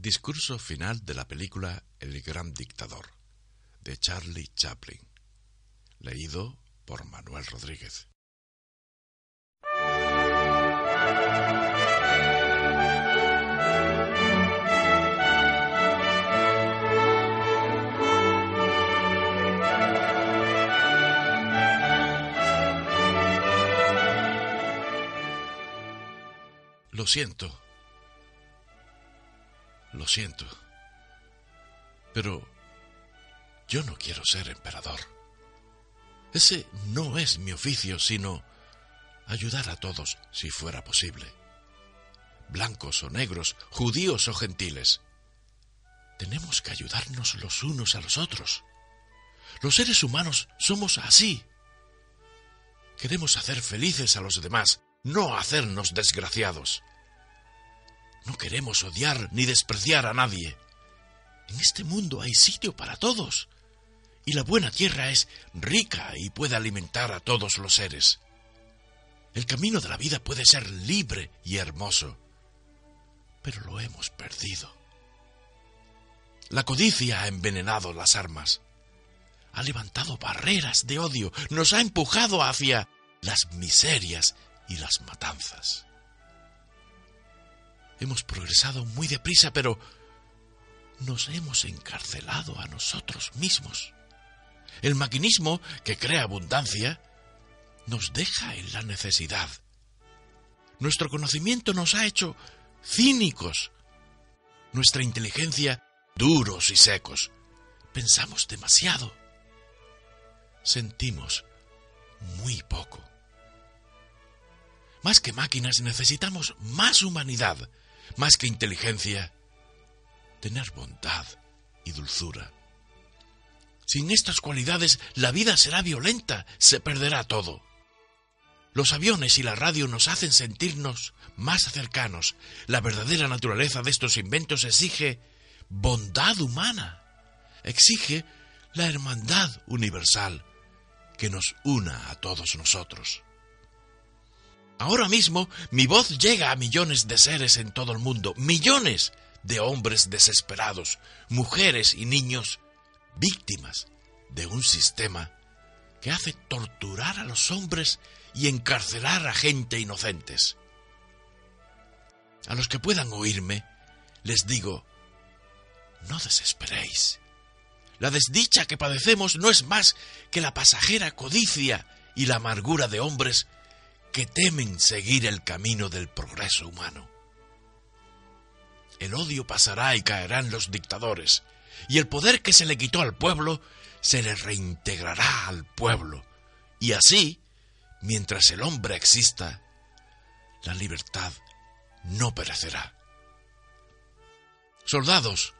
Discurso final de la película El Gran Dictador, de Charlie Chaplin. Leído por Manuel Rodríguez. Lo siento. Lo siento. Pero yo no quiero ser emperador. Ese no es mi oficio, sino ayudar a todos si fuera posible. Blancos o negros, judíos o gentiles. Tenemos que ayudarnos los unos a los otros. Los seres humanos somos así. Queremos hacer felices a los demás, no hacernos desgraciados. No queremos odiar ni despreciar a nadie. En este mundo hay sitio para todos, y la buena tierra es rica y puede alimentar a todos los seres. El camino de la vida puede ser libre y hermoso, pero lo hemos perdido. La codicia ha envenenado las armas, ha levantado barreras de odio, nos ha empujado hacia las miserias y las matanzas. Hemos progresado muy deprisa, pero nos hemos encarcelado a nosotros mismos. El maquinismo, que crea abundancia, nos deja en la necesidad. Nuestro conocimiento nos ha hecho cínicos. Nuestra inteligencia duros y secos. Pensamos demasiado. Sentimos muy poco. Más que máquinas necesitamos más humanidad, más que inteligencia, tener bondad y dulzura. Sin estas cualidades la vida será violenta, se perderá todo. Los aviones y la radio nos hacen sentirnos más cercanos. La verdadera naturaleza de estos inventos exige bondad humana, exige la hermandad universal que nos una a todos nosotros. Ahora mismo mi voz llega a millones de seres en todo el mundo, millones de hombres desesperados, mujeres y niños víctimas de un sistema que hace torturar a los hombres y encarcelar a gente inocentes. A los que puedan oírme, les digo, no desesperéis. La desdicha que padecemos no es más que la pasajera codicia y la amargura de hombres que temen seguir el camino del progreso humano. El odio pasará y caerán los dictadores, y el poder que se le quitó al pueblo se le reintegrará al pueblo, y así, mientras el hombre exista, la libertad no perecerá. Soldados,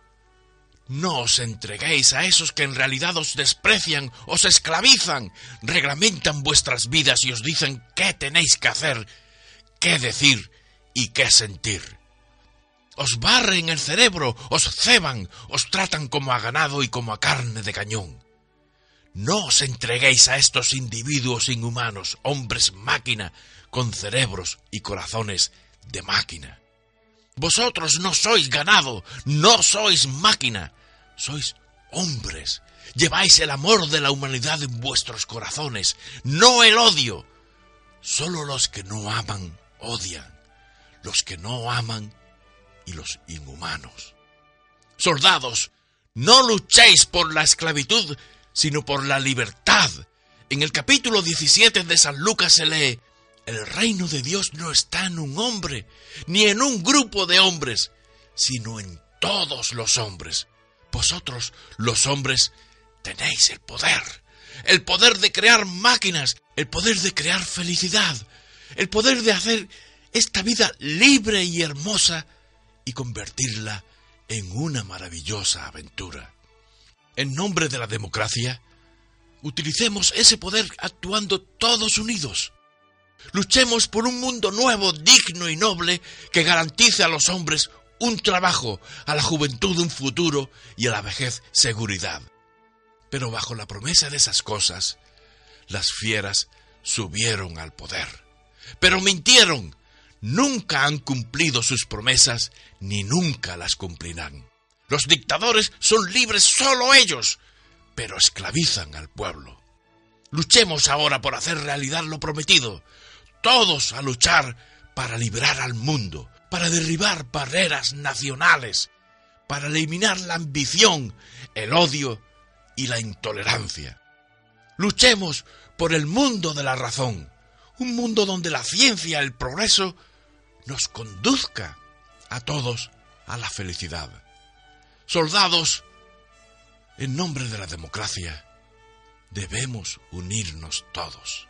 no os entreguéis a esos que en realidad os desprecian, os esclavizan, reglamentan vuestras vidas y os dicen qué tenéis que hacer, qué decir y qué sentir. Os barren el cerebro, os ceban, os tratan como a ganado y como a carne de cañón. No os entreguéis a estos individuos inhumanos, hombres máquina, con cerebros y corazones de máquina. Vosotros no sois ganado, no sois máquina, sois hombres. Lleváis el amor de la humanidad en vuestros corazones, no el odio. Solo los que no aman odian, los que no aman y los inhumanos. Soldados, no luchéis por la esclavitud, sino por la libertad. En el capítulo 17 de San Lucas se lee, el reino de Dios no está en un hombre, ni en un grupo de hombres, sino en todos los hombres. Vosotros, los hombres, tenéis el poder, el poder de crear máquinas, el poder de crear felicidad, el poder de hacer esta vida libre y hermosa y convertirla en una maravillosa aventura. En nombre de la democracia, utilicemos ese poder actuando todos unidos. Luchemos por un mundo nuevo, digno y noble que garantice a los hombres un trabajo, a la juventud un futuro y a la vejez seguridad. Pero bajo la promesa de esas cosas, las fieras subieron al poder. Pero mintieron. Nunca han cumplido sus promesas ni nunca las cumplirán. Los dictadores son libres solo ellos, pero esclavizan al pueblo. Luchemos ahora por hacer realidad lo prometido. Todos a luchar para liberar al mundo, para derribar barreras nacionales, para eliminar la ambición, el odio y la intolerancia. Luchemos por el mundo de la razón, un mundo donde la ciencia, el progreso, nos conduzca a todos a la felicidad. Soldados, en nombre de la democracia, debemos unirnos todos.